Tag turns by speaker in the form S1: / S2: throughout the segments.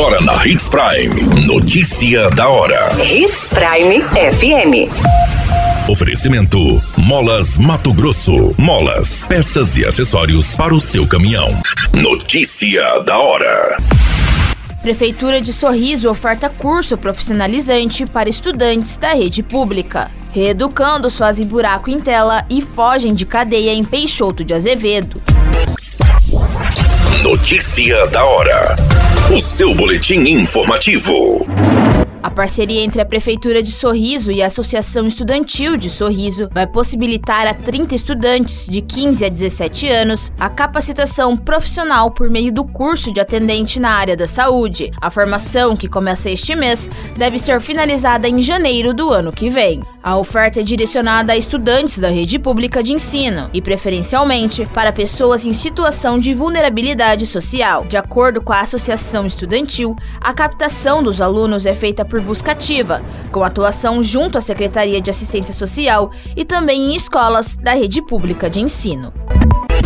S1: Agora na Hits Prime. Notícia da hora.
S2: Hits Prime FM.
S1: Oferecimento: Molas Mato Grosso. Molas, peças e acessórios para o seu caminhão. Notícia da hora.
S3: Prefeitura de Sorriso oferta curso profissionalizante para estudantes da rede pública. Reeducandos fazem buraco em tela e fogem de cadeia em Peixoto de Azevedo.
S1: Notícia da hora. O seu boletim informativo.
S3: A parceria entre a Prefeitura de Sorriso e a Associação Estudantil de Sorriso vai possibilitar a 30 estudantes de 15 a 17 anos a capacitação profissional por meio do curso de atendente na área da saúde. A formação, que começa este mês, deve ser finalizada em janeiro do ano que vem. A oferta é direcionada a estudantes da rede pública de ensino e, preferencialmente, para pessoas em situação de vulnerabilidade social. De acordo com a Associação Estudantil, a captação dos alunos é feita por busca ativa, com atuação junto à Secretaria de Assistência Social e também em escolas da rede pública de ensino.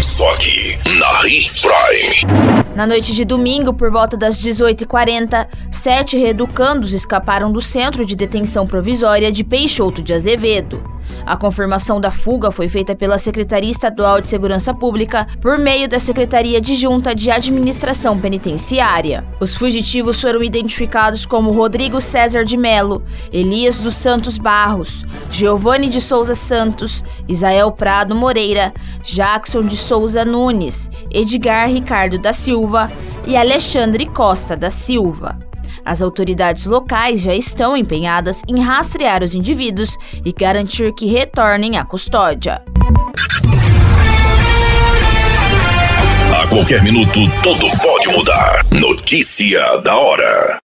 S1: Só aqui, na Hits Prime.
S3: Na noite de domingo, por volta das 18h40, sete reeducandos escaparam do centro de detenção provisória de Peixoto de Azevedo. A confirmação da fuga foi feita pela Secretaria Estadual de Segurança Pública por meio da Secretaria de Junta de Administração Penitenciária. Os fugitivos foram identificados como Rodrigo César de Melo, Elias dos Santos Barros, Giovanni de Souza Santos, Isael Prado Moreira, Jackson de Souza Nunes, Edgar Ricardo da Silva e Alexandre Costa da Silva. As autoridades locais já estão empenhadas em rastrear os indivíduos e garantir que retornem à custódia.
S1: A qualquer minuto, tudo pode mudar. Notícia da hora.